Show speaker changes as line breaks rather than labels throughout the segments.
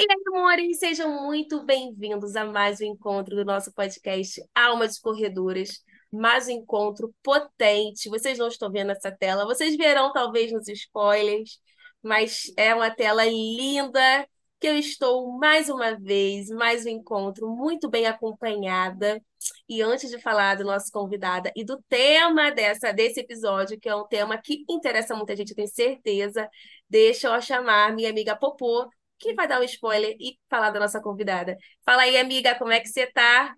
E aí, amores, sejam muito bem-vindos a mais um encontro do nosso podcast Alma de Corredoras. Mais um encontro potente. Vocês não estão vendo essa tela, vocês verão talvez nos spoilers, mas é uma tela linda que eu estou mais uma vez, mais um encontro muito bem acompanhada. E antes de falar do nosso convidada e do tema dessa, desse episódio, que é um tema que interessa muita gente, eu tenho certeza, deixa eu chamar minha amiga Popô que vai dar um spoiler e falar da nossa convidada. Fala aí, amiga, como é que você tá?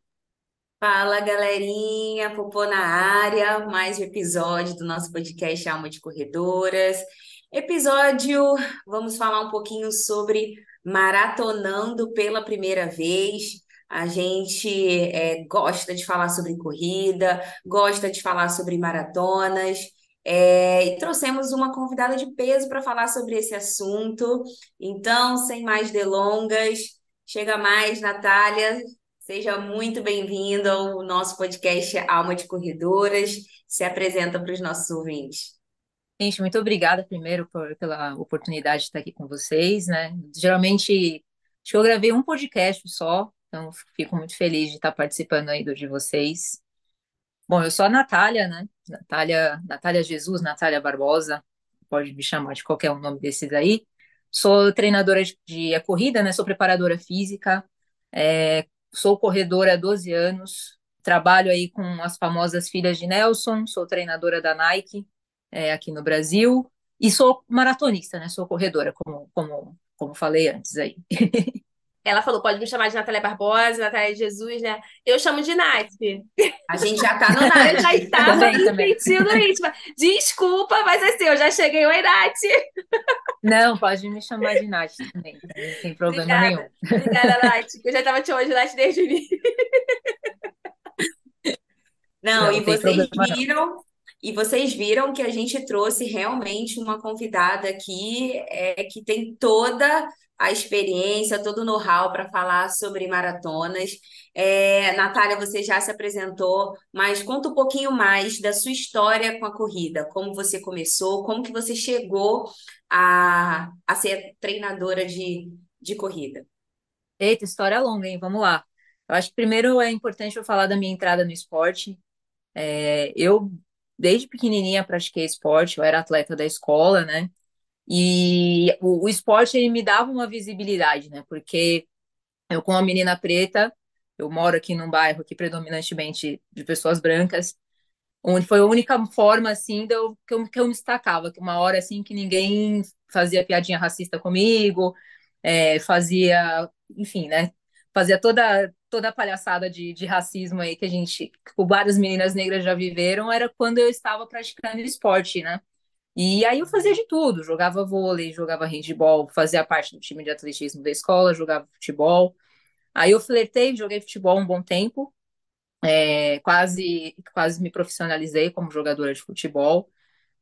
Fala, galerinha, Popô na área, mais um episódio do nosso podcast Alma de Corredoras. Episódio, vamos falar um pouquinho sobre maratonando pela primeira vez. A gente é, gosta de falar sobre corrida, gosta de falar sobre maratonas. É, e trouxemos uma convidada de peso para falar sobre esse assunto. Então, sem mais delongas, chega mais, Natália. Seja muito bem-vindo ao nosso podcast Alma de Corredoras. Se apresenta para os nossos ouvintes.
Gente, muito obrigada primeiro por, pela oportunidade de estar aqui com vocês, né? Geralmente, acho que eu gravei um podcast só, então fico muito feliz de estar participando aí do de vocês. Bom, eu sou a Natália, né? Natália, Natália Jesus, Natália Barbosa, pode me chamar de qualquer um nome desses aí. Sou treinadora de, de corrida, né? Sou preparadora física, é, sou corredora há 12 anos, trabalho aí com as famosas filhas de Nelson, sou treinadora da Nike é, aqui no Brasil e sou maratonista, né? Sou corredora, como, como, como falei antes aí.
Ela falou, pode me chamar de Natália Barbosa, Natália Jesus, né? Eu chamo de Nath.
A gente já tá no Nath.
Eu já estava sentindo íntima. Desculpa, mas assim, eu já cheguei. Oi, Nath.
Não, pode me chamar de Nath também. Tem problema
Obrigada.
nenhum.
Obrigada, Nath. Eu já estava te chamando de Nath desde o início.
Não,
Não,
e vocês
problema não.
viram, e vocês viram que a gente trouxe realmente uma convidada aqui é, que tem toda a experiência, todo o know-how para falar sobre maratonas. É, Natália, você já se apresentou, mas conta um pouquinho mais da sua história com a corrida, como você começou, como que você chegou a, a ser treinadora de, de corrida.
Eita, história longa, hein? Vamos lá. Eu acho que primeiro é importante eu falar da minha entrada no esporte. É, eu, desde pequenininha, pratiquei esporte, eu era atleta da escola, né? E o, o esporte ele me dava uma visibilidade, né? Porque eu, como uma menina preta, eu moro aqui num bairro aqui predominantemente de pessoas brancas, onde foi a única forma assim de eu, que, eu, que eu me destacava, que uma hora assim que ninguém fazia piadinha racista comigo, é, fazia, enfim, né? Fazia toda toda a palhaçada de, de racismo aí que a gente, que várias meninas negras já viveram, era quando eu estava praticando esporte, né? E aí eu fazia de tudo, jogava vôlei, jogava handebol, fazia parte do time de atletismo da escola, jogava futebol. Aí eu flertei, joguei futebol um bom tempo, é, quase, quase me profissionalizei como jogadora de futebol.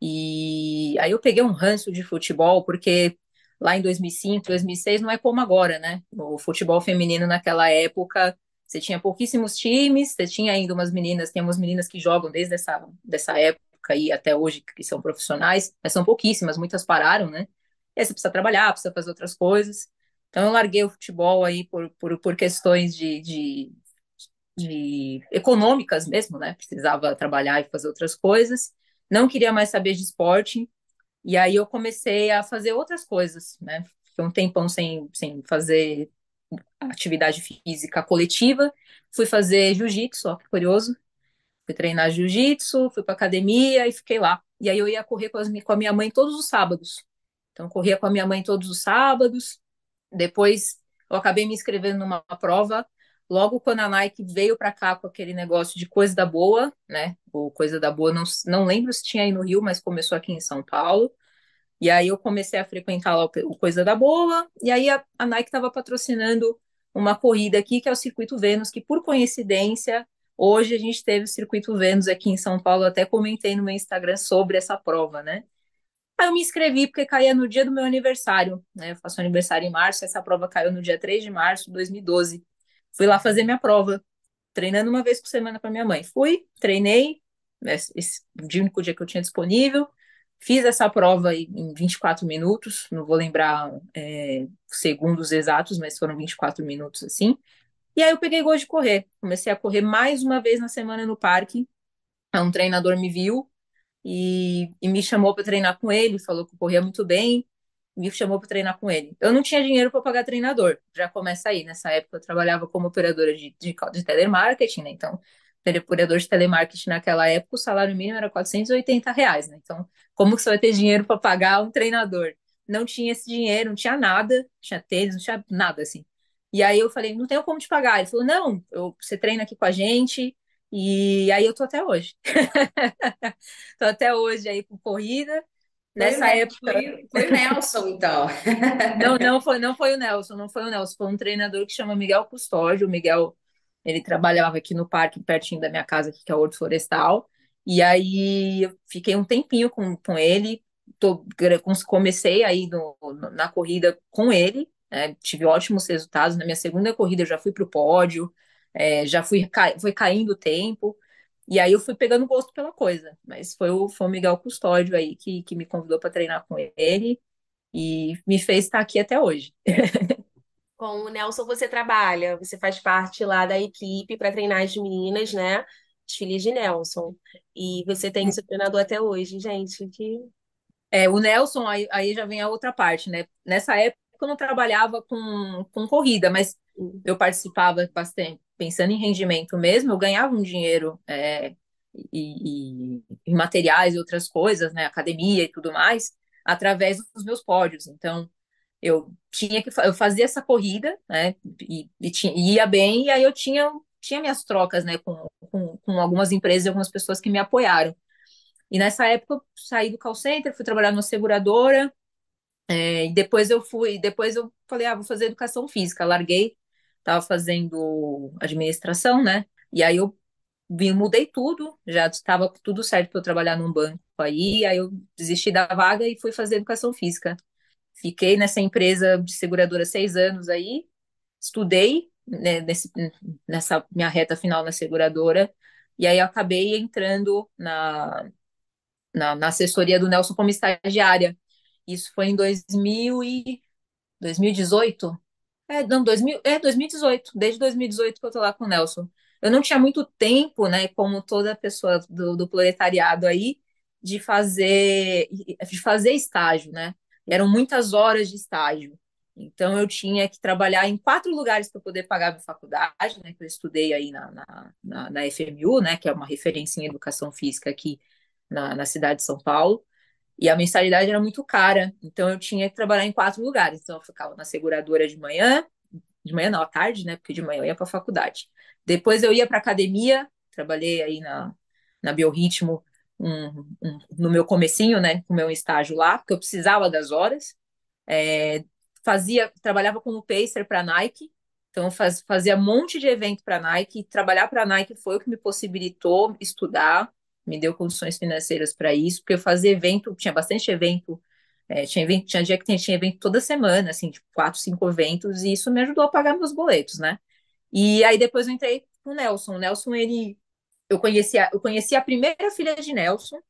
E aí eu peguei um ranço de futebol, porque lá em 2005, 2006 não é como agora, né? O futebol feminino naquela época, você tinha pouquíssimos times, você tinha ainda umas meninas, tem umas meninas que jogam desde essa dessa época aí até hoje, que são profissionais, mas são pouquíssimas, muitas pararam, né? E aí você precisa trabalhar, precisa fazer outras coisas. Então eu larguei o futebol aí por, por, por questões de, de, de econômicas mesmo, né? Precisava trabalhar e fazer outras coisas. Não queria mais saber de esporte. E aí eu comecei a fazer outras coisas, né? Fiquei um tempão sem, sem fazer atividade física coletiva. Fui fazer jiu-jitsu, ó, que curioso. Fui treinar jiu-jitsu, fui para academia e fiquei lá. E aí eu ia correr com, as, com a minha mãe todos os sábados. Então, corria com a minha mãe todos os sábados. Depois, eu acabei me inscrevendo numa prova. Logo quando a Nike veio para cá com aquele negócio de coisa da boa, né? O coisa da boa, não, não lembro se tinha aí no Rio, mas começou aqui em São Paulo. E aí eu comecei a frequentar lá o, Coisa da Boa. E aí a, a Nike estava patrocinando uma corrida aqui, que é o Circuito Vênus, que por coincidência Hoje a gente teve o Circuito Vênus aqui em São Paulo, até comentei no meu Instagram sobre essa prova, né? Aí eu me inscrevi porque caía no dia do meu aniversário, né? Eu faço aniversário em março, essa prova caiu no dia 3 de março de 2012. Fui lá fazer minha prova, treinando uma vez por semana para minha mãe. Fui, treinei, esse, esse, único dia que eu tinha disponível, Fiz essa prova em 24 minutos, não vou lembrar é, segundos exatos, mas foram 24 minutos assim. E aí eu peguei gosto de correr. Comecei a correr mais uma vez na semana no parque. Um treinador me viu e, e me chamou para treinar com ele, falou que eu corria muito bem, me chamou para treinar com ele. Eu não tinha dinheiro para pagar treinador, já começa aí. Nessa época eu trabalhava como operadora de, de, de telemarketing, né? Então, operador de telemarketing naquela época, o salário mínimo era 480 reais, né? Então, como que você vai ter dinheiro para pagar um treinador? Não tinha esse dinheiro, não tinha nada, não tinha tênis, não tinha nada assim. E aí eu falei, não tenho como te pagar. Ele falou, não, eu, você treina aqui com a gente, e aí eu tô até hoje. tô até hoje aí com corrida. Nessa
foi,
época.
Foi, foi, o Nelson, então.
não, não foi, não foi o Nelson, não foi o Nelson, foi um treinador que chama Miguel Custódio. O Miguel, ele trabalhava aqui no parque, pertinho da minha casa, que é o Horto Florestal. E aí eu fiquei um tempinho com, com ele. Tô, comecei aí no, na corrida com ele, né? tive ótimos resultados. Na minha segunda corrida eu já fui para o pódio, é, já fui foi caindo o tempo, e aí eu fui pegando gosto pela coisa. Mas foi o, foi o Miguel Custódio aí que, que me convidou para treinar com ele e me fez estar aqui até hoje.
Com o Nelson você trabalha, você faz parte lá da equipe para treinar as meninas, né? As filhas de Nelson. E você tem seu treinador até hoje, gente. Que...
É, o Nelson, aí, aí já vem a outra parte, né? Nessa época eu não trabalhava com, com corrida, mas eu participava bastante, pensando em rendimento mesmo, eu ganhava um dinheiro é, e, e, e, materiais e outras coisas, né, academia e tudo mais, através dos meus pódios. Então, eu tinha que eu fazia essa corrida, né, e, e tinha, ia bem, e aí eu tinha tinha minhas trocas, né, com, com, com algumas empresas e algumas pessoas que me apoiaram. E nessa época eu saí do call center, fui trabalhar numa seguradora, é, e depois eu fui, depois eu falei, ah, vou fazer educação física, larguei estava fazendo administração, né? E aí eu vim, mudei tudo, já estava tudo certo para eu trabalhar num banco aí, aí eu desisti da vaga e fui fazer educação física. Fiquei nessa empresa de seguradora seis anos aí, estudei né, nesse, nessa minha reta final na seguradora, e aí acabei entrando na, na, na assessoria do Nelson como estagiária. Isso foi em 2000 e 2018, é, não, 2000, é 2018, desde 2018 que eu tô lá com o Nelson. Eu não tinha muito tempo, né, como toda pessoa do, do proletariado aí, de fazer, de fazer estágio, né? eram muitas horas de estágio. Então eu tinha que trabalhar em quatro lugares para poder pagar a minha faculdade, né? Que eu estudei aí na, na, na, na, FMU, né? Que é uma referência em educação física aqui na, na cidade de São Paulo. E a mensalidade era muito cara, então eu tinha que trabalhar em quatro lugares. Então eu ficava na seguradora de manhã, de manhã não, à tarde, né? Porque de manhã eu ia para a faculdade. Depois eu ia para academia, trabalhei aí na, na Biorritmo um, um, no meu comecinho, né? Com meu estágio lá, porque eu precisava das horas. É, fazia, trabalhava como pacer para Nike, então faz, fazia um monte de evento para Nike. Trabalhar para Nike foi o que me possibilitou estudar me deu condições financeiras para isso, porque eu fazia evento, tinha bastante evento, é, tinha evento, tinha dia que tinha evento toda semana, assim, tipo, quatro, cinco eventos, e isso me ajudou a pagar meus boletos, né? E aí depois eu entrei com o Nelson. O Nelson, ele. Eu conheci, a, eu conheci a primeira filha de Nelson,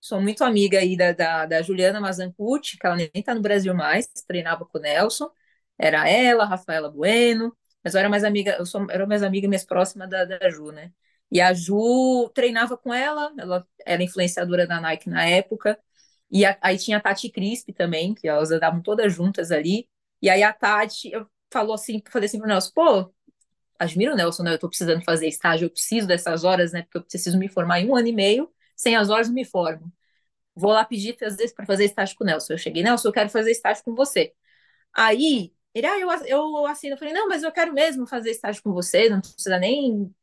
sou muito amiga aí da, da, da Juliana Mazancucci, que ela nem tá no Brasil mais, treinava com o Nelson. Era ela, Rafaela Bueno, mas eu era mais amiga, eu sou, era mais amiga mais próxima da, da Ju, né? E a Ju treinava com ela, ela era influenciadora da Nike na época. E a, aí tinha a Tati Crisp também, que elas andavam todas juntas ali. E aí a Tati falou assim, falei assim pro Nelson, pô, admiro o Nelson, né? Eu tô precisando fazer estágio, eu preciso dessas horas, né? Porque eu preciso me formar em um ano e meio, sem as horas eu me formo. Vou lá pedir para fazer estágio com o Nelson. Eu cheguei, Nelson, eu quero fazer estágio com você. Aí, ele, ah, eu, eu assino. Eu falei, não, mas eu quero mesmo fazer estágio com você, não precisa nem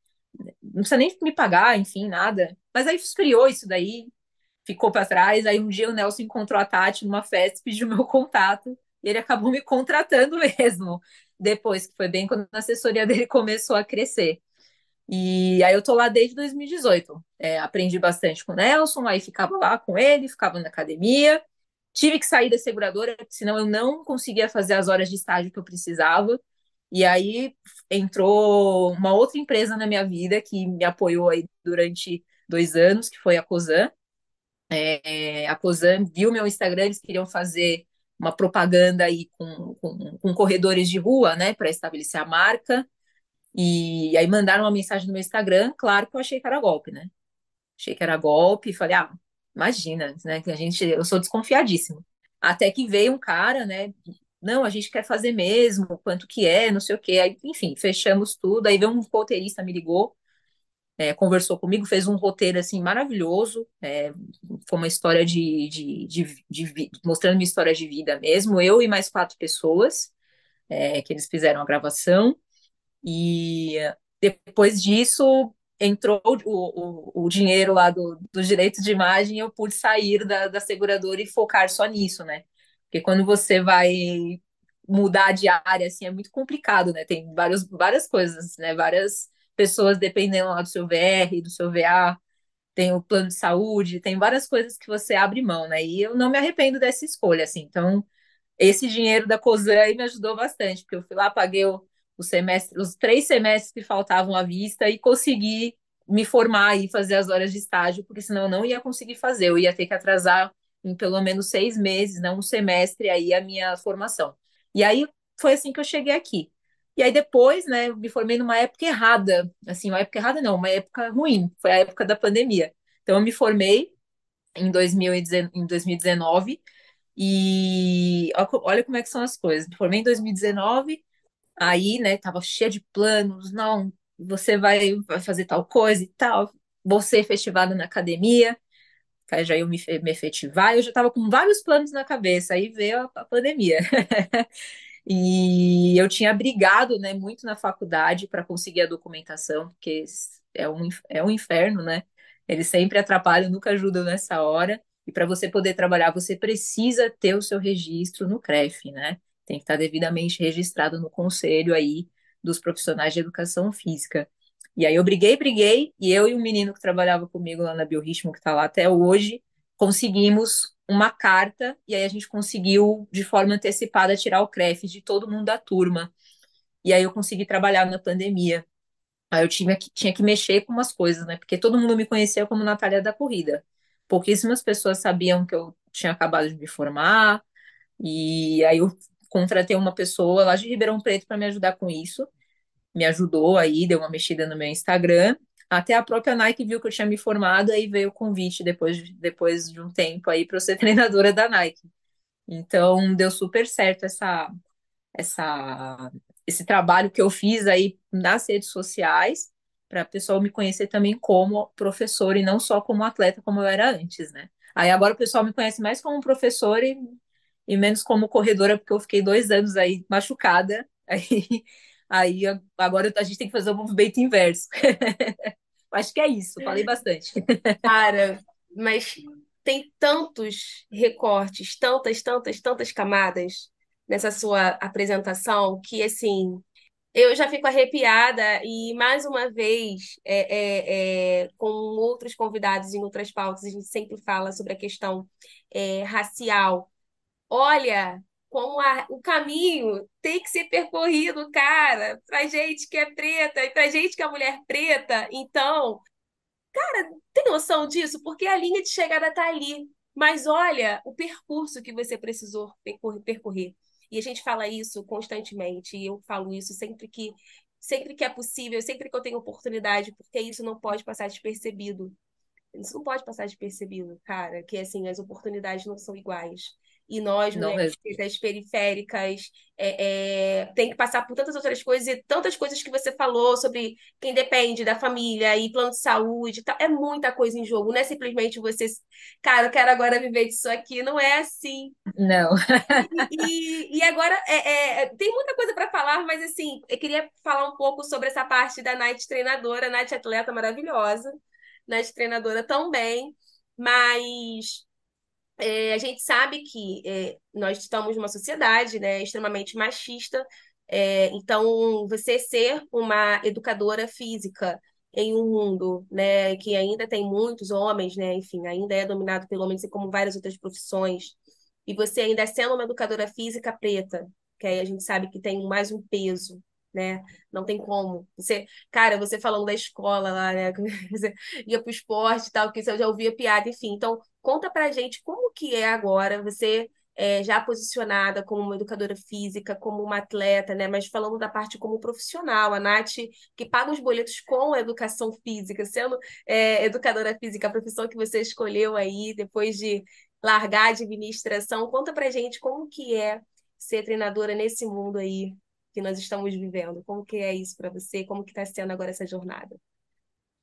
não precisa nem me pagar, enfim, nada. Mas aí esfriou isso daí, ficou para trás. Aí um dia o Nelson encontrou a Tati numa festa, pediu meu contato, e ele acabou me contratando mesmo. Depois, que foi bem quando a assessoria dele começou a crescer. E aí eu tô lá desde 2018. É, aprendi bastante com o Nelson, aí ficava lá com ele, ficava na academia. Tive que sair da seguradora, senão eu não conseguia fazer as horas de estágio que eu precisava. E aí entrou uma outra empresa na minha vida que me apoiou aí durante dois anos, que foi a Cosan. É, a Cosan viu meu Instagram, eles queriam fazer uma propaganda aí com, com, com corredores de rua, né, para estabelecer a marca. E aí mandaram uma mensagem no meu Instagram, claro que eu achei que era golpe, né? Achei que era golpe, falei, ah, imagina, né? Que a gente, eu sou desconfiadíssimo. Até que veio um cara, né? Não, a gente quer fazer mesmo, quanto que é, não sei o quê. Aí, enfim, fechamos tudo. Aí veio um roteirista, me ligou, é, conversou comigo, fez um roteiro assim maravilhoso. É, foi uma história de, de, de, de, mostrando minha história de vida mesmo. Eu e mais quatro pessoas é, que eles fizeram a gravação. E depois disso entrou o, o, o dinheiro lá do, dos direitos de imagem, eu pude sair da, da seguradora e focar só nisso, né? Porque quando você vai mudar de área, assim, é muito complicado, né? Tem vários, várias coisas, né? Várias pessoas dependendo lá do seu VR, do seu VA, tem o plano de saúde, tem várias coisas que você abre mão, né? E eu não me arrependo dessa escolha, assim. Então, esse dinheiro da COSAN aí me ajudou bastante, porque eu fui lá, paguei o, o semestre, os três semestres que faltavam à vista e consegui me formar e fazer as horas de estágio, porque senão eu não ia conseguir fazer, eu ia ter que atrasar em pelo menos seis meses, não um semestre aí a minha formação. E aí foi assim que eu cheguei aqui. E aí depois, né, me formei numa época errada, assim, uma época errada não, uma época ruim, foi a época da pandemia. Então eu me formei em 2019 e olha como é que são as coisas. Me formei em 2019, aí, né, tava cheia de planos, não, você vai, vai fazer tal coisa e tal, vou ser efetivada na academia, aí já eu me, me efetivar, eu já tava com vários planos na cabeça, aí veio a, a pandemia. e eu tinha brigado, né, muito na faculdade para conseguir a documentação, porque é um, é um inferno, né? Eles sempre atrapalham, nunca ajudam nessa hora. E para você poder trabalhar, você precisa ter o seu registro no CREF, né? Tem que estar devidamente registrado no conselho aí dos profissionais de educação física. E aí eu briguei, briguei, e eu e um menino que trabalhava comigo lá na Biorritmo, que está lá até hoje, conseguimos uma carta, e aí a gente conseguiu, de forma antecipada, tirar o CREF de todo mundo da turma. E aí eu consegui trabalhar na pandemia. Aí eu tinha que, tinha que mexer com umas coisas, né? Porque todo mundo me conhecia como Natália da Corrida. Pouquíssimas pessoas sabiam que eu tinha acabado de me formar, e aí eu contratei uma pessoa lá de Ribeirão Preto para me ajudar com isso. Me ajudou aí, deu uma mexida no meu Instagram. Até a própria Nike viu que eu tinha me formado, aí veio o convite depois de, depois de um tempo aí para eu ser treinadora da Nike. Então deu super certo essa, essa, esse trabalho que eu fiz aí nas redes sociais para a pessoa me conhecer também como professor e não só como atleta como eu era antes, né? Aí agora o pessoal me conhece mais como professor e e menos como corredora, porque eu fiquei dois anos aí machucada. Aí, aí agora a gente tem que fazer o movimento inverso. Acho que é isso, falei bastante.
Cara, mas tem tantos recortes, tantas, tantas, tantas camadas nessa sua apresentação que, assim, eu já fico arrepiada e, mais uma vez, é, é, é, com outros convidados em outras pautas, a gente sempre fala sobre a questão é, racial Olha, como a- o caminho tem que ser percorrido, cara, pra gente que é preta e pra gente que é mulher preta. Então, cara, tem noção disso? Porque a linha de chegada tá ali. Mas olha o percurso que você precisou percor- percorrer. E a gente fala isso constantemente, e eu falo isso sempre que sempre que é possível, sempre que eu tenho oportunidade, porque isso não pode passar despercebido. Isso não pode passar despercebido, cara, que assim, as oportunidades não são iguais. E nós,
Não
mulheres periféricas, é, é, tem que passar por tantas outras coisas e tantas coisas que você falou sobre quem depende da família e plano de saúde tal. É muita coisa em jogo, não é simplesmente você, cara, eu quero agora viver disso aqui. Não é assim.
Não.
E, e, e agora é, é, tem muita coisa para falar, mas assim, eu queria falar um pouco sobre essa parte da Night treinadora, Night atleta maravilhosa, Night treinadora também, mas é, a gente sabe que é, nós estamos numa sociedade, né, extremamente machista, é, então você ser uma educadora física em um mundo, né, que ainda tem muitos homens, né, enfim, ainda é dominado pelo homem, assim como várias outras profissões, e você ainda sendo uma educadora física preta, que aí a gente sabe que tem mais um peso, né? Não tem como. Você, cara, você falando da escola lá, né? Você ia pro esporte e tal, que você já ouvia piada, enfim. Então, conta pra gente como que é agora você é, já posicionada como uma educadora física, como uma atleta, né? Mas falando da parte como profissional, a Nath, que paga os boletos com a educação física, sendo é, educadora física, a profissão que você escolheu aí, depois de largar a administração, conta pra gente como que é ser treinadora nesse mundo aí que nós estamos vivendo. Como que é isso para você? Como que está sendo agora essa jornada?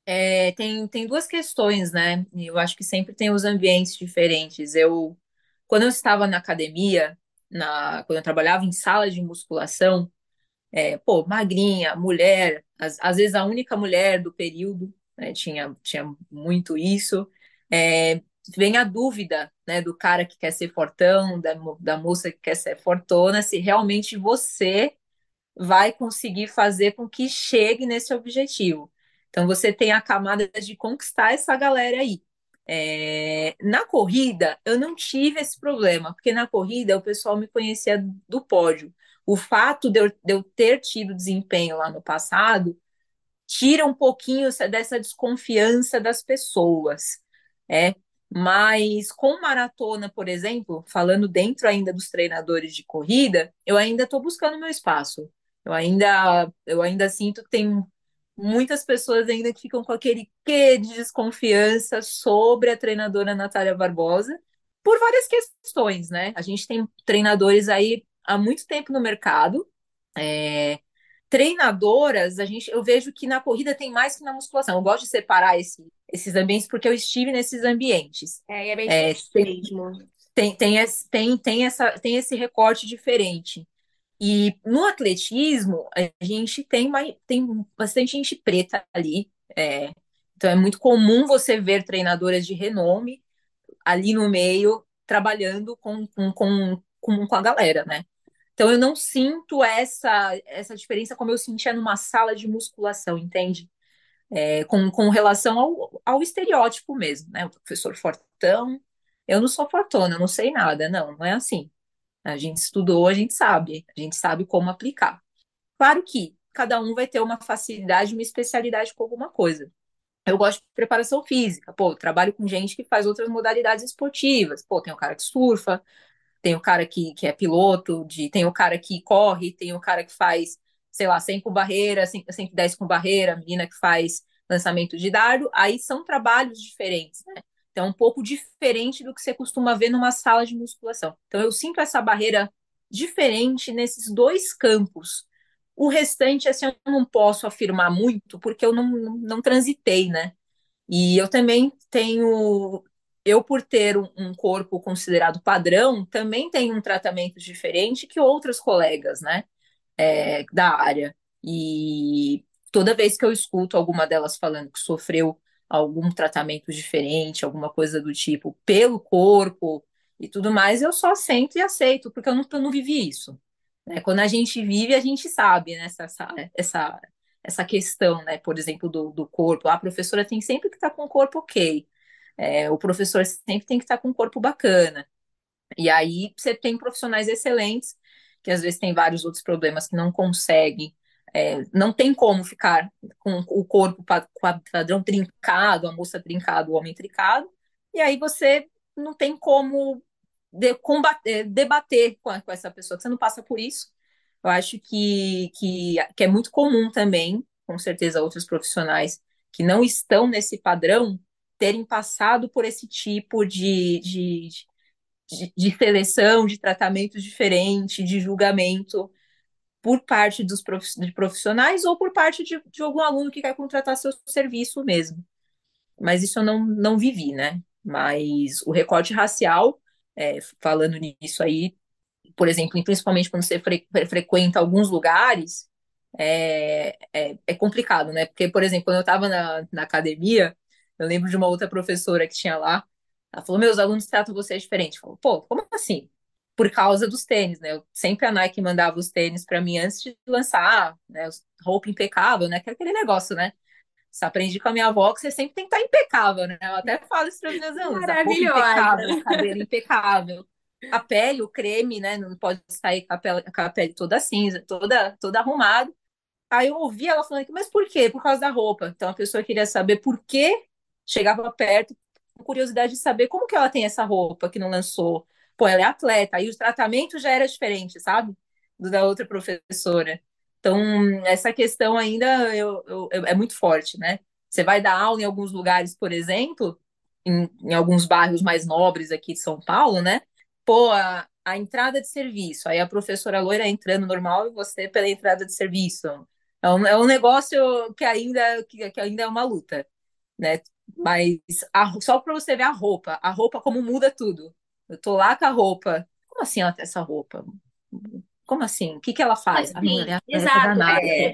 É, tem, tem duas questões, né? Eu acho que sempre tem os ambientes diferentes. Eu, quando eu estava na academia, na, quando eu trabalhava em sala de musculação, é, pô, magrinha, mulher, às, às, vezes a única mulher do período, né, tinha, tinha muito isso. É, vem a dúvida, né, do cara que quer ser fortão, da, da moça que quer ser fortona, se realmente você vai conseguir fazer com que chegue nesse objetivo. Então você tem a camada de conquistar essa galera aí. É, na corrida, eu não tive esse problema, porque na corrida o pessoal me conhecia do pódio. O fato de eu, de eu ter tido desempenho lá no passado tira um pouquinho dessa desconfiança das pessoas. É, mas com maratona, por exemplo, falando dentro ainda dos treinadores de corrida, eu ainda estou buscando meu espaço. Eu ainda, eu ainda sinto que tem muitas pessoas ainda que ficam com aquele quê de desconfiança sobre a treinadora Natália Barbosa, por várias questões, né? A gente tem treinadores aí há muito tempo no mercado. É, treinadoras, a gente, eu vejo que na corrida tem mais que na musculação. Eu gosto de separar esse, esses ambientes porque eu estive nesses ambientes.
É, é bem é, tem, mesmo.
Tem, tem, tem, tem, essa, tem esse recorte diferente. E no atletismo, a gente tem, tem bastante gente preta ali. É, então é muito comum você ver treinadoras de renome ali no meio, trabalhando com, com, com, com, com a galera, né? Então eu não sinto essa, essa diferença como eu sentia numa sala de musculação, entende? É, com, com relação ao, ao estereótipo mesmo, né? O professor fortão, eu não sou fortona, eu não sei nada, não, não é assim. A gente estudou, a gente sabe, a gente sabe como aplicar. Claro que cada um vai ter uma facilidade, uma especialidade com alguma coisa. Eu gosto de preparação física, pô, trabalho com gente que faz outras modalidades esportivas. Pô, tem o cara que surfa, tem o cara que, que é piloto, de, tem o cara que corre, tem o cara que faz, sei lá, 100 com barreira, 110 com barreira, menina que faz lançamento de dardo. Aí são trabalhos diferentes, né? Então, um pouco diferente do que você costuma ver numa sala de musculação. Então, eu sinto essa barreira diferente nesses dois campos. O restante, assim, eu não posso afirmar muito, porque eu não, não, não transitei, né? E eu também tenho, eu por ter um, um, corpo considerado padrão, também tenho um tratamento diferente que outras colegas, né, é, da área. E toda vez que eu escuto alguma delas falando que sofreu algum tratamento diferente, alguma coisa do tipo, pelo corpo e tudo mais, eu só sento e aceito, porque eu não, eu não vivi isso. Né? Quando a gente vive, a gente sabe né, essa, essa, essa questão, né? Por exemplo, do, do corpo. A professora tem sempre que estar tá com o corpo ok. É, o professor sempre tem que estar tá com o corpo bacana. E aí você tem profissionais excelentes, que às vezes tem vários outros problemas que não conseguem é, não tem como ficar com o corpo padrão trincado, a moça trincada, o homem trincado, e aí você não tem como de, combater, debater com, a, com, essa pessoa, você não passa por isso. Eu acho que, que, que é muito comum também, com certeza, outros profissionais que não estão nesse padrão terem passado por esse tipo de, de, de, de seleção, de tratamento diferente, de julgamento por parte dos profissionais ou por parte de, de algum aluno que quer contratar seu serviço mesmo. Mas isso eu não, não vivi, né? Mas o recorte racial, é, falando nisso aí, por exemplo, principalmente quando você fre frequenta alguns lugares, é, é, é, complicado, né? Porque, por exemplo, quando eu estava na, na academia, eu lembro de uma outra professora que tinha lá, ela falou, meus alunos tratam vocês diferente. Falou, pô, como assim? Por causa dos tênis, né? Eu, sempre a Nike mandava os tênis para mim antes de lançar, né? Roupa impecável, né? Que é aquele negócio, né? Você aprende com a minha avó que você sempre tem que estar tá impecável, né? Eu até falo isso para os meus alunos.
Maravilhosa.
Impecável, cabelo impecável. A pele, o creme, né? Não pode sair com a pele, com a pele toda cinza, toda, toda arrumada. Aí eu ouvi ela falando, mas por quê? Por causa da roupa. Então a pessoa queria saber por que chegava perto, com curiosidade de saber como que ela tem essa roupa que não lançou. Pô, ela é atleta, aí o tratamento já era diferente, sabe? Do da outra professora. Então, essa questão ainda eu, eu, é muito forte, né? Você vai dar aula em alguns lugares, por exemplo, em, em alguns bairros mais nobres aqui de São Paulo, né? Pô, a, a entrada de serviço, aí a professora loira entrando normal e você pela entrada de serviço. É um, é um negócio que ainda, que, que ainda é uma luta, né? Mas a, só para você ver a roupa, a roupa como muda tudo. Eu tô lá com a roupa. Como assim ela tem essa roupa? Como assim? O que, que ela faz?
Ah, não, é exato. É,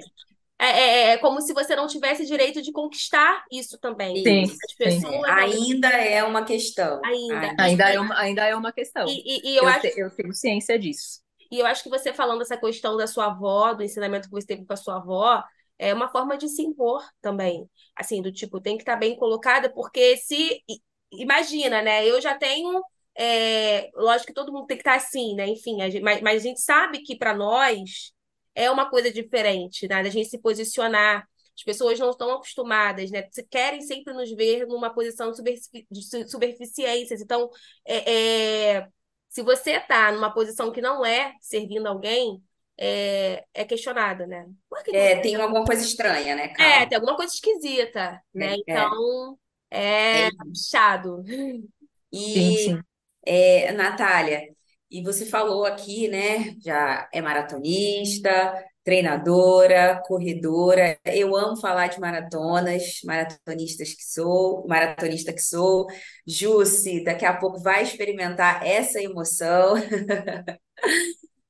é, é, é, como se você não tivesse direito de conquistar isso também.
Sim,
As pessoas, sim. Ainda é uma questão.
Ainda.
Ainda, é, uma, ainda é uma questão.
E, e, e eu,
eu,
acho...
te, eu tenho ciência disso.
E eu acho que você falando essa questão da sua avó, do ensinamento que você teve com a sua avó, é uma forma de se impor também. Assim, do tipo, tem que estar bem colocada, porque se. Imagina, né? Eu já tenho. É, lógico que todo mundo tem que estar assim, né? Enfim, a gente, mas, mas a gente sabe que para nós é uma coisa diferente, né? Da gente se posicionar. As pessoas não estão acostumadas, né? Querem sempre nos ver numa posição de superficiências. Então, é, é, se você está numa posição que não é servindo alguém, é, é questionada, né?
É, tem alguma coisa estranha, né?
Calma. É, tem alguma coisa esquisita, né? É, então, é, é puxado.
E, sim, sim. É, Natália, e você falou aqui, né? Já é maratonista, treinadora, corredora. Eu amo falar de maratonas, maratonistas que sou, maratonista que sou. Jusce, daqui a pouco vai experimentar essa emoção.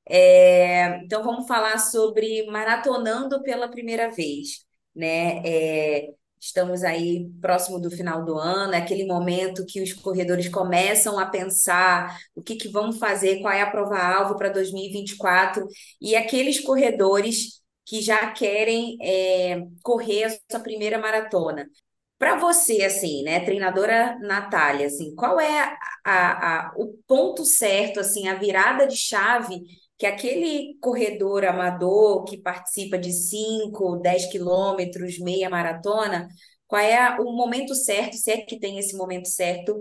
É, então vamos falar sobre maratonando pela primeira vez, né? É, Estamos aí próximo do final do ano, é aquele momento que os corredores começam a pensar o que, que vão fazer, qual é a prova-alvo para 2024, e aqueles corredores que já querem é, correr a sua primeira maratona. Para você, assim, né, treinadora Natália, assim, qual é a, a, o ponto certo, assim, a virada de chave que aquele corredor amador que participa de 5, 10 quilômetros, meia maratona, qual é o momento certo, se é que tem esse momento certo,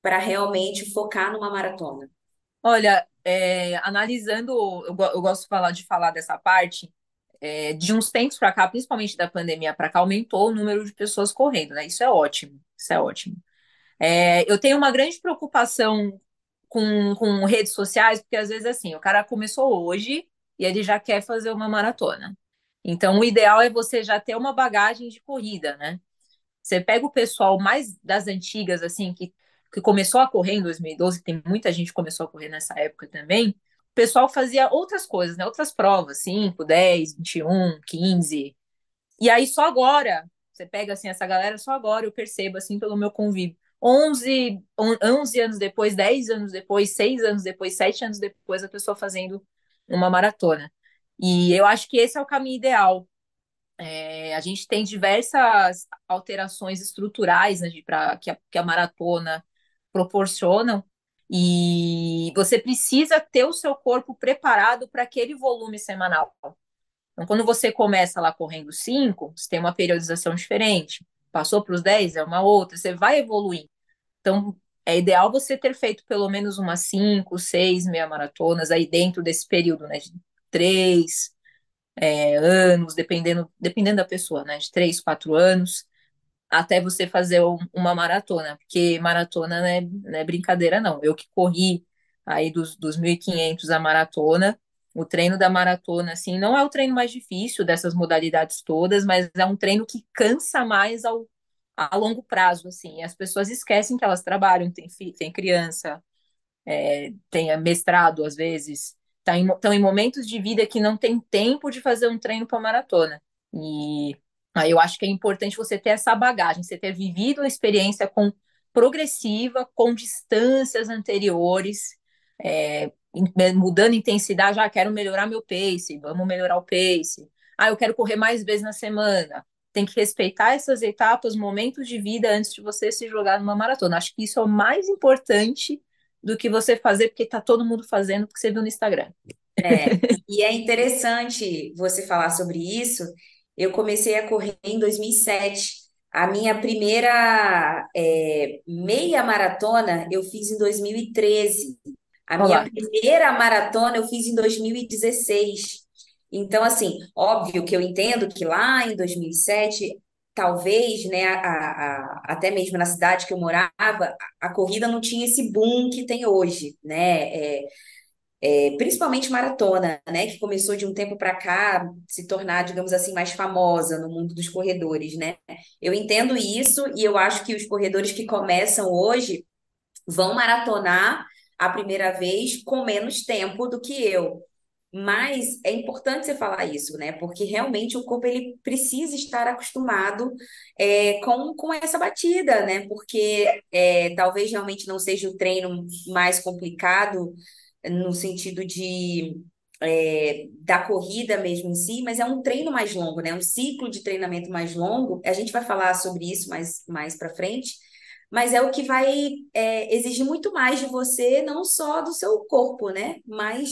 para realmente focar numa maratona?
Olha, é, analisando, eu, eu, gosto de falar, de falar dessa parte, é, de uns tempos para cá, principalmente da pandemia para cá, aumentou o número de pessoas correndo, né? Isso é ótimo, isso é ótimo. É, eu tenho uma grande preocupação com, com redes sociais, porque às vezes assim, o cara começou hoje e ele já quer fazer uma maratona. Então, o ideal é você já ter uma bagagem de corrida, né? Você pega o pessoal mais das antigas, assim, que, que começou a correr em 2012, tem muita gente que começou a correr nessa época também. O pessoal fazia outras coisas, né? Outras provas, 5, 10, 21, 15. E aí, só agora, você pega, assim, essa galera, só agora eu percebo, assim, pelo meu convívio 11, 11 anos depois, 10 anos depois, 6 anos depois, 7 anos depois, a pessoa fazendo uma maratona. E eu acho que esse é o caminho ideal. É, a gente tem diversas alterações estruturais né, pra, que, a, que a maratona proporcionam, e você precisa ter o seu corpo preparado para aquele volume semanal. Então, quando você começa lá correndo 5, você tem uma periodização diferente passou para os 10, é uma outra, você vai evoluir. Então, é ideal você ter feito pelo menos umas 5, 6 meia maratonas aí dentro desse período, né, de 3 é, anos, dependendo, dependendo da pessoa, né, de 3, 4 anos, até você fazer um, uma maratona, porque maratona não é, não é, brincadeira, não. Eu que corri aí dos, dos 1.500 a maratona, o treino da maratona, assim, não é o treino mais difícil dessas modalidades todas, mas é um treino que cansa mais ao, a longo prazo, assim. As pessoas esquecem que elas trabalham, tem tem criança, é, tem mestrado às vezes, tá em, estão em momentos de vida que não tem tempo de fazer um treino para maratona. E aí eu acho que é importante você ter essa bagagem, você ter vivido a experiência com progressiva, com distâncias anteriores, é, mudando intensidade, já ah, quero melhorar meu pace, vamos melhorar o pace. Ah, eu quero correr mais vezes na semana. Tem que respeitar essas etapas, momentos de vida antes de você se jogar numa maratona. Acho que isso é o mais importante do que você fazer porque tá todo mundo fazendo porque você viu no Instagram.
É, e é interessante você falar sobre isso. Eu comecei a correr em 2007. A minha primeira é, meia maratona eu fiz em 2013. A minha
Olá.
primeira maratona eu fiz em 2016. Então, assim, óbvio que eu entendo que lá em 2007, talvez, né, a- a- até mesmo na cidade que eu morava, a, a corrida não tinha esse boom que tem hoje, né? É, é, principalmente maratona, né, que começou de um tempo para cá se tornar, digamos assim, mais famosa no mundo dos corredores, né? Eu entendo isso e eu acho que os corredores que começam hoje vão maratonar a primeira vez com menos tempo do que eu. Mas é importante você falar isso, né? Porque realmente o corpo ele precisa estar acostumado é, com, com essa batida, né? Porque é, talvez realmente não seja o treino mais complicado no sentido de é, da corrida mesmo em si, mas é um treino mais longo, né? Um ciclo de treinamento mais longo. A gente vai falar sobre isso mais, mais para frente, mas é o que vai é, exigir muito mais de você, não só do seu corpo, né? Mas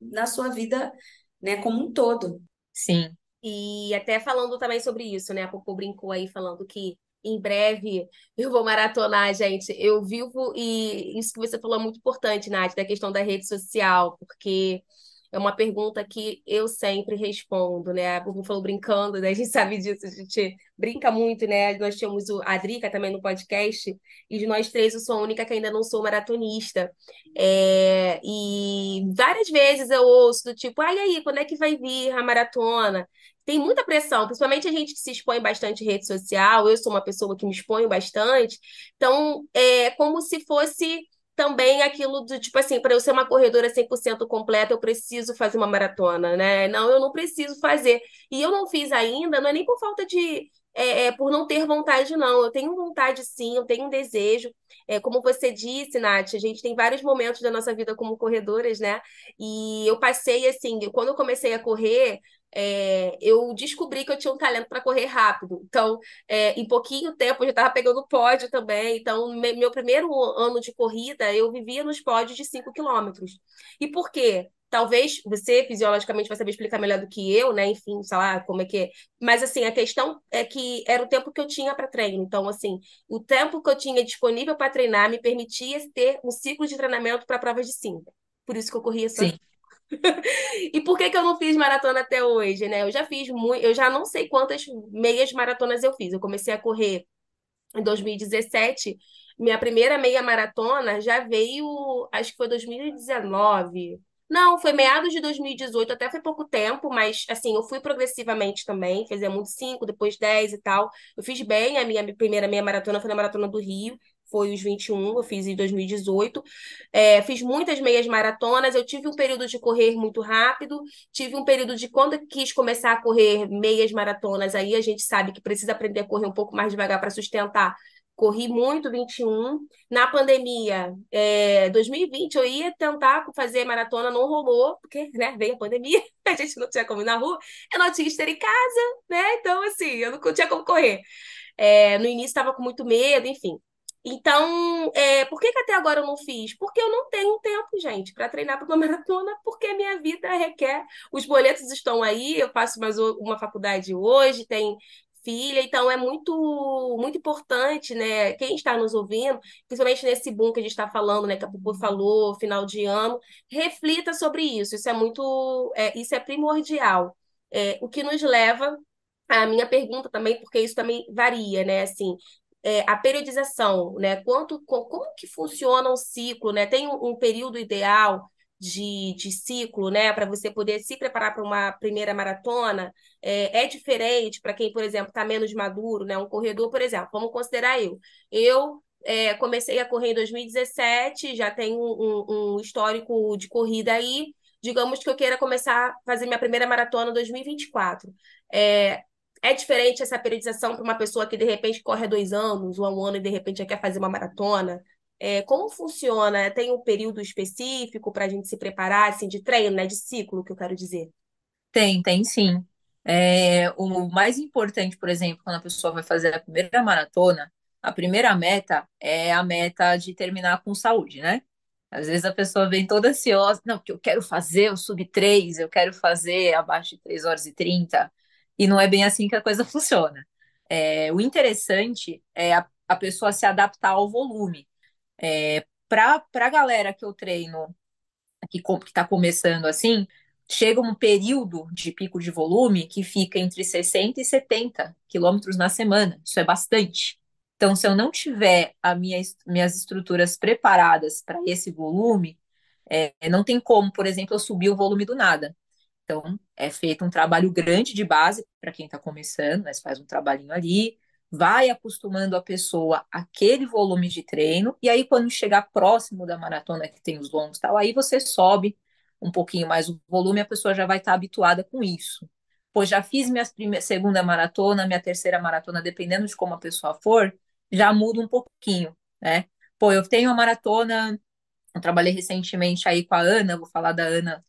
na sua vida, né, como um todo.
Sim,
E até falando também sobre isso, né? A Popô brincou aí falando que em breve eu vou maratonar, gente. Eu vivo e isso que você falou é muito importante, Nath, da questão da rede social, porque é uma pergunta que eu sempre respondo, né? A Popô falou brincando, né? A gente sabe disso, a gente brinca muito, né? Nós o, a Drica também no podcast, e de nós três eu sou a única que ainda não sou maratonista. É, e várias vezes eu ouço do tipo, ai, aí, quando é que vai vir a maratona? Tem muita pressão, principalmente a gente que se expõe bastante em rede social. Eu sou uma pessoa que me exponho bastante. Então, é como se fosse também aquilo do tipo assim, para eu ser uma corredora 100% completa, eu preciso fazer uma maratona, né? Não, eu não preciso fazer. E eu não fiz ainda, não é nem por falta de. É, é por não ter vontade, não. Eu tenho vontade, sim, eu tenho um desejo. É, como você disse, Nath, a gente tem vários momentos da nossa vida como corredoras, né? E eu passei assim, quando eu comecei a correr, é, eu descobri que eu tinha um talento para correr rápido. Então, é, em pouquinho tempo eu já estava pegando pódio também. Então, me- meu primeiro ano de corrida, eu vivia nos pódios de 5 quilômetros. E por quê? Talvez você fisiologicamente vai saber explicar melhor do que eu, né? Enfim, sei lá, como é que é. Mas assim, a questão é que era o tempo que eu tinha para treino. Então, assim, o tempo que eu tinha disponível para treinar me permitia ter um ciclo de treinamento para provas de 5. Por isso que eu corria só
sim.
e por que que eu não fiz maratona até hoje, né? Eu já fiz muito, eu já não sei quantas meias maratonas eu fiz. Eu comecei a correr em 2017. Minha primeira meia maratona já veio, acho que foi 2019. Não, foi meados de 2018, até foi pouco tempo, mas assim, eu fui progressivamente também, muito 5, depois 10 e tal. Eu fiz bem, a minha primeira meia maratona foi na Maratona do Rio, foi os 21, eu fiz em 2018. É, fiz muitas meias maratonas, eu tive um período de correr muito rápido, tive um período de quando quis começar a correr meias maratonas, aí a gente sabe que precisa aprender a correr um pouco mais devagar para sustentar. Corri muito 21. Na pandemia, é, 2020, eu ia tentar fazer maratona, não rolou, porque né, veio a pandemia, a gente não tinha como ir na rua, eu não tinha esteira em casa, né? Então, assim, eu não tinha como correr. É, no início estava com muito medo, enfim. Então, é, por que que até agora eu não fiz? Porque eu não tenho tempo, gente, para treinar para uma maratona, porque a minha vida requer. Os boletos estão aí, eu faço mais uma faculdade hoje, tem filha, então é muito muito importante, né? Quem está nos ouvindo, principalmente nesse boom que a gente está falando, né? Que a Pupu falou, final de ano, reflita sobre isso. Isso é muito, é, isso é primordial. É, o que nos leva a minha pergunta também, porque isso também varia, né? Assim, é, a periodização, né? Quanto, co- como que funciona um ciclo, né? Tem um, um período ideal de, de ciclo, né? Para você poder se preparar para uma primeira maratona. É, é diferente para quem, por exemplo, está menos maduro, né? Um corredor, por exemplo, vamos considerar eu. Eu é, comecei a correr em 2017, já tenho um, um histórico de corrida aí. Digamos que eu queira começar a fazer minha primeira maratona em 2024. É, é diferente essa periodização para uma pessoa que de repente corre há dois anos ou há um ano e de repente já quer fazer uma maratona? É, como funciona? Tem um período específico para a gente se preparar, assim, de treino, né? De ciclo, que eu quero dizer.
Tem, tem sim. É, o mais importante, por exemplo, quando a pessoa vai fazer a primeira maratona, a primeira meta é a meta de terminar com saúde, né? Às vezes a pessoa vem toda ansiosa, não, porque eu quero fazer o sub 3, eu quero fazer abaixo de 3 horas e 30, e não é bem assim que a coisa funciona. É, o interessante é a, a, pessoa se adaptar ao volume. É, Para a galera que eu treino, que está começando assim, chega um período de pico de volume que fica entre 60 e 70 quilômetros na semana. Isso é bastante. Então, se eu não tiver as minha, minhas estruturas preparadas para esse volume, é, não tem como, por exemplo, eu subir o volume do nada. Então, é feito um trabalho grande de base para quem está começando, mas faz um trabalhinho ali, vai acostumando a pessoa aquele volume de treino, e aí quando chegar próximo da maratona que tem os longos tal, aí você sobe um pouquinho mais o volume, a pessoa já vai estar tá habituada com isso. Pois já fiz minha segunda maratona, minha terceira maratona, dependendo de como a pessoa for, já muda um pouquinho, né? Pô, eu tenho a maratona, eu trabalhei recentemente aí com a Ana, vou falar da Ana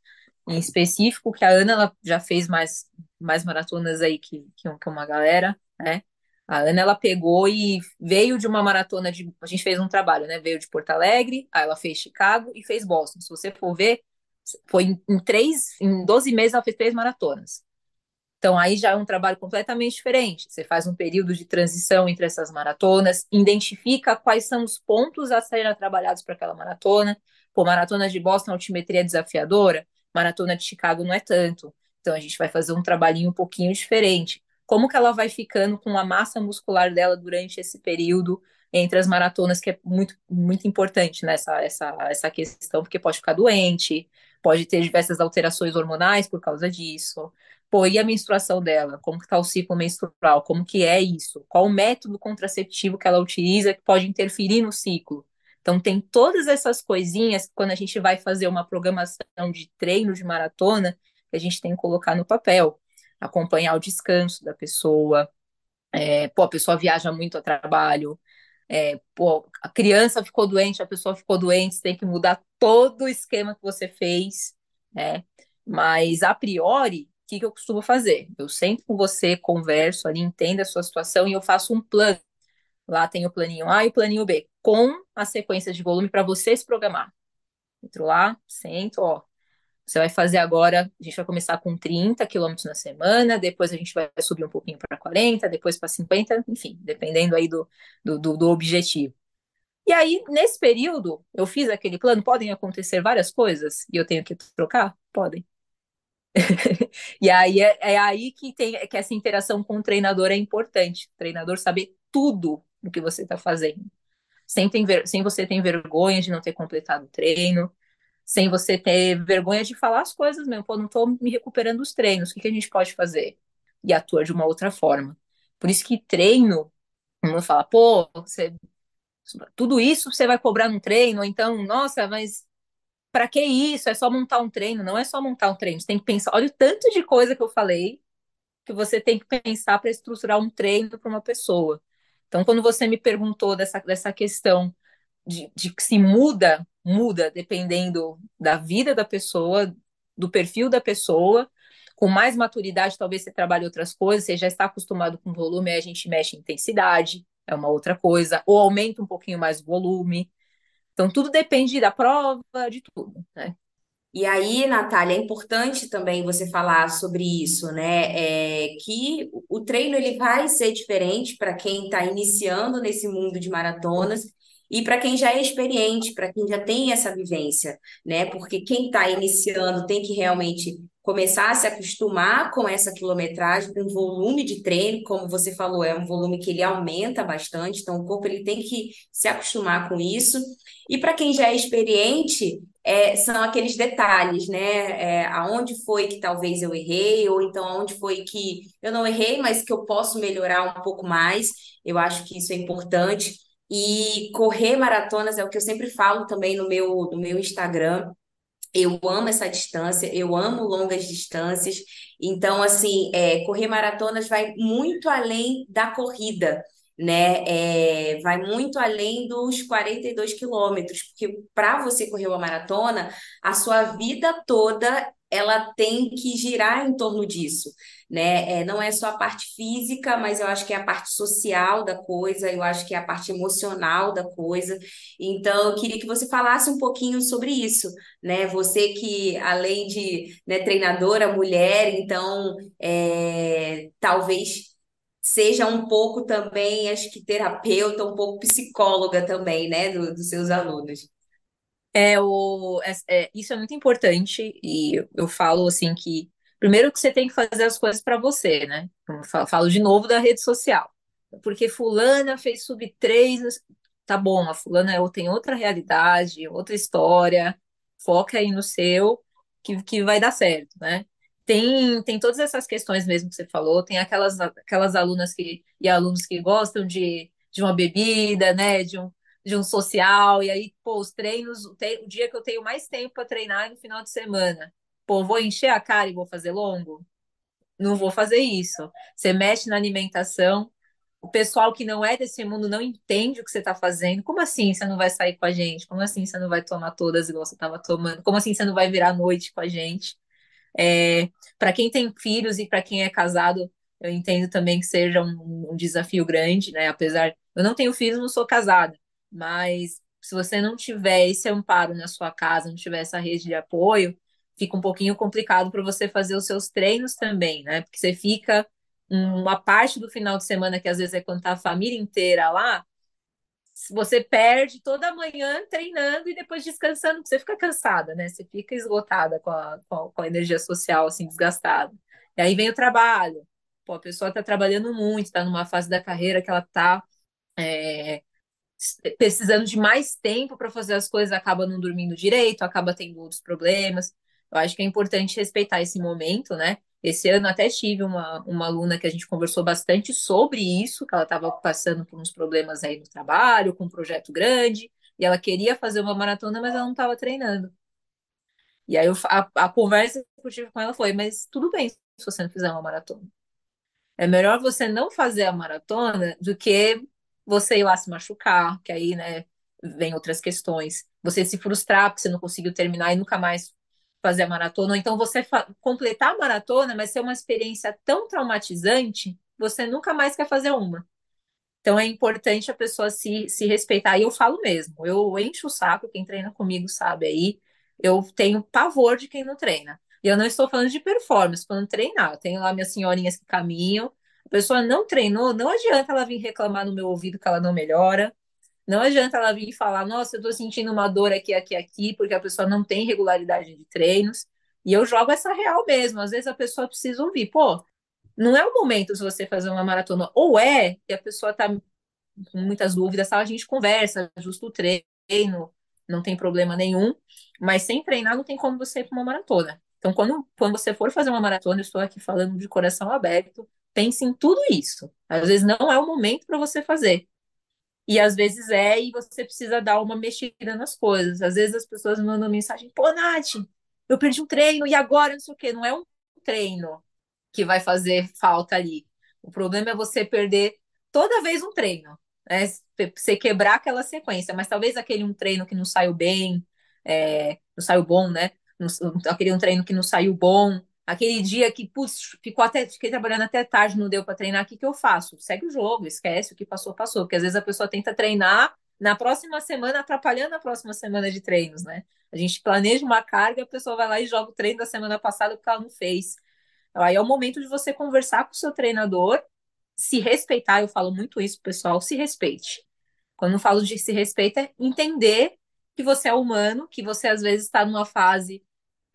em específico, que a Ana ela já fez mais, mais maratonas aí que, que uma galera, né? A Ana ela pegou e veio de uma maratona de. A gente fez um trabalho, né? Veio de Porto Alegre, aí ela fez Chicago e fez Boston. Se você for ver, foi em, em três, em 12 meses ela fez três maratonas. Então, aí já é um trabalho completamente diferente. Você faz um período de transição entre essas maratonas, identifica quais são os pontos a serem trabalhados para aquela maratona. Pô, maratona de Boston, altimetria desafiadora, maratona de Chicago não é tanto. Então, a gente vai fazer um trabalhinho um pouquinho diferente. Como que ela vai ficando com a massa muscular dela durante esse período entre as maratonas, que é muito, muito importante nessa né? essa, essa questão, porque pode ficar doente, pode ter diversas alterações hormonais por causa disso. Pô, e a menstruação dela? Como que tá o ciclo menstrual? Como que é isso? Qual o método contraceptivo que ela utiliza que pode interferir no ciclo? Então, tem todas essas coisinhas que quando a gente vai fazer uma programação de treino de maratona, a gente tem que colocar no papel. Acompanhar o descanso da pessoa. É, pô, a pessoa viaja muito a trabalho. É, pô, a criança ficou doente, a pessoa ficou doente, você tem que mudar todo o esquema que você fez, né? Mas, a priori, que, que eu costumo fazer? Eu sento com você, converso ali, entendo a sua situação e eu faço um plano. Lá tem o planinho A e o planinho B, com a sequência de volume para você se programar. Entro lá, sento, ó. Você vai fazer agora, a gente vai começar com 30 quilômetros na semana, depois a gente vai subir um pouquinho para 40, depois para 50, enfim, dependendo aí do, do, do, objetivo. E aí, nesse período, eu fiz aquele plano, podem acontecer várias coisas e eu tenho que trocar? Podem. e aí é, é, aí que tem que essa interação com o treinador é importante. O treinador saber tudo do que você está fazendo. Sem, tem, sem você ter vergonha de não ter completado o treino, sem você ter vergonha de falar as coisas mesmo. Pô, não estou me recuperando dos treinos, o que, que a gente pode fazer? E atua de uma outra forma. Por isso que treino, não fala, pô, você, tudo isso você vai cobrar no treino, ou então, nossa, mas para que isso? É só montar um treino? Não é só montar um treino. Você tem que pensar. Olha o tanto de coisa que eu falei que você tem que pensar para estruturar um treino para uma pessoa. Então, quando você me perguntou dessa, dessa questão de, de que se muda, muda dependendo da vida da pessoa, do perfil da pessoa. Com mais maturidade, talvez você trabalhe outras coisas, você já está acostumado com volume, aí a gente mexe em intensidade, é uma outra coisa, ou aumenta um pouquinho mais o volume. Então, tudo depende da prova, de tudo, né?
E aí, Natália, é importante também você falar sobre isso, né? É, que o treino ele vai ser diferente para quem está iniciando nesse mundo de maratonas e para quem já é experiente, para quem já tem essa vivência, né? Porque quem está iniciando tem que realmente começar a se acostumar com essa quilometragem, com o volume de treino, como você falou, é um volume que ele aumenta bastante, então o corpo ele tem que se acostumar com isso. E para quem já é experiente, é, são aqueles detalhes, né? É, aonde foi que talvez eu errei, ou então aonde foi que eu não errei, mas que eu posso melhorar um pouco mais. Eu acho que isso é importante. E correr maratonas é o que eu sempre falo também no meu, no meu Instagram. Eu amo essa distância, eu amo longas distâncias. Então, assim, é, correr maratonas vai muito além da corrida né? É, vai muito além dos 42 quilômetros, porque para você correr uma maratona, a sua vida toda ela tem que girar em torno disso, né? É, não é só a parte física, mas eu acho que é a parte social da coisa, eu acho que é a parte emocional da coisa. Então, eu queria que você falasse um pouquinho sobre isso, né? Você que, além de, né, treinadora, mulher, então, é, talvez seja um pouco também, acho que terapeuta, um pouco psicóloga também, né, do, dos seus alunos.
É, o, é, é, isso é muito importante e eu falo assim que primeiro que você tem que fazer as coisas para você, né? Falo, falo de novo da rede social. Porque fulana fez sub-3, tá bom, a fulana é, tem outra realidade, outra história, foca aí no seu, que, que vai dar certo, né? Tem, tem todas essas questões mesmo que você falou, tem aquelas, aquelas alunas que, e alunos que gostam de, de uma bebida, né? De um, de um social, e aí, pô, os treinos, o, te, o dia que eu tenho mais tempo para treinar é no final de semana. Pô, vou encher a cara e vou fazer longo? Não vou fazer isso. Você mexe na alimentação, o pessoal que não é desse mundo não entende o que você está fazendo. Como assim você não vai sair com a gente? Como assim você não vai tomar todas igual você estava tomando? Como assim você não vai virar noite com a gente? É, para quem tem filhos e para quem é casado, eu entendo também que seja um, um desafio grande, né? Apesar, eu não tenho filhos, não sou casada, mas se você não tiver esse amparo na sua casa, não tiver essa rede de apoio, fica um pouquinho complicado para você fazer os seus treinos também, né? Porque você fica uma parte do final de semana, que às vezes é quando tá a família inteira lá, você perde toda manhã treinando e depois descansando, você fica cansada, né? Você fica esgotada com a, com a energia social, assim, desgastada. E aí vem o trabalho. Pô, a pessoa está trabalhando muito, está numa fase da carreira que ela está é, precisando de mais tempo para fazer as coisas, acaba não dormindo direito, acaba tendo outros problemas. Eu acho que é importante respeitar esse momento, né? Esse ano até tive uma, uma aluna que a gente conversou bastante sobre isso, que ela estava passando por uns problemas aí no trabalho, com um projeto grande, e ela queria fazer uma maratona, mas ela não estava treinando. E aí eu, a, a conversa que eu tive com ela foi, mas tudo bem se você não fizer uma maratona. É melhor você não fazer a maratona do que você ir lá se machucar, que aí, né, vem outras questões. Você se frustrar porque você não conseguiu terminar e nunca mais fazer a maratona, ou então você completar a maratona, mas ser uma experiência tão traumatizante, você nunca mais quer fazer uma. Então é importante a pessoa se, se respeitar. E eu falo mesmo, eu encho o saco, quem treina comigo sabe aí, eu tenho pavor de quem não treina. E eu não estou falando de performance, falando treinar. Eu tenho lá minhas senhorinhas que caminham, a pessoa não treinou, não adianta ela vir reclamar no meu ouvido que ela não melhora. Não adianta ela vir falar, nossa, eu tô sentindo uma dor aqui, aqui, aqui, porque a pessoa não tem regularidade de treinos. E eu jogo essa real mesmo. Às vezes a pessoa precisa ouvir, pô, não é o momento se você fazer uma maratona. Ou é, que a pessoa tá com muitas dúvidas, a gente conversa, ajusta o treino, não tem problema nenhum. Mas sem treinar não tem como você ir para uma maratona. Então, quando, quando você for fazer uma maratona, eu estou aqui falando de coração aberto, pense em tudo isso. Às vezes não é o momento para você fazer. E às vezes é, e você precisa dar uma mexida nas coisas. Às vezes as pessoas mandam mensagem, pô, Nath, eu perdi um treino e agora não sei o quê. Não é um treino que vai fazer falta ali. O problema é você perder toda vez um treino, né? Você quebrar aquela sequência, mas talvez aquele um treino que não saiu bem, é, não saiu bom, né? Aquele um treino que não saiu bom, Aquele dia que, putz, ficou até, fiquei trabalhando até tarde, não deu para treinar, o que, que eu faço? Segue o jogo, esquece o que passou, passou. Porque às vezes a pessoa tenta treinar na próxima semana, atrapalhando a próxima semana de treinos, né? A gente planeja uma carga, a pessoa vai lá e joga o treino da semana passada porque ela não fez. Então, aí é o momento de você conversar com o seu treinador, se respeitar, eu falo muito isso, pessoal, se respeite. Quando eu falo de se respeita, é entender que você é humano, que você às vezes está numa fase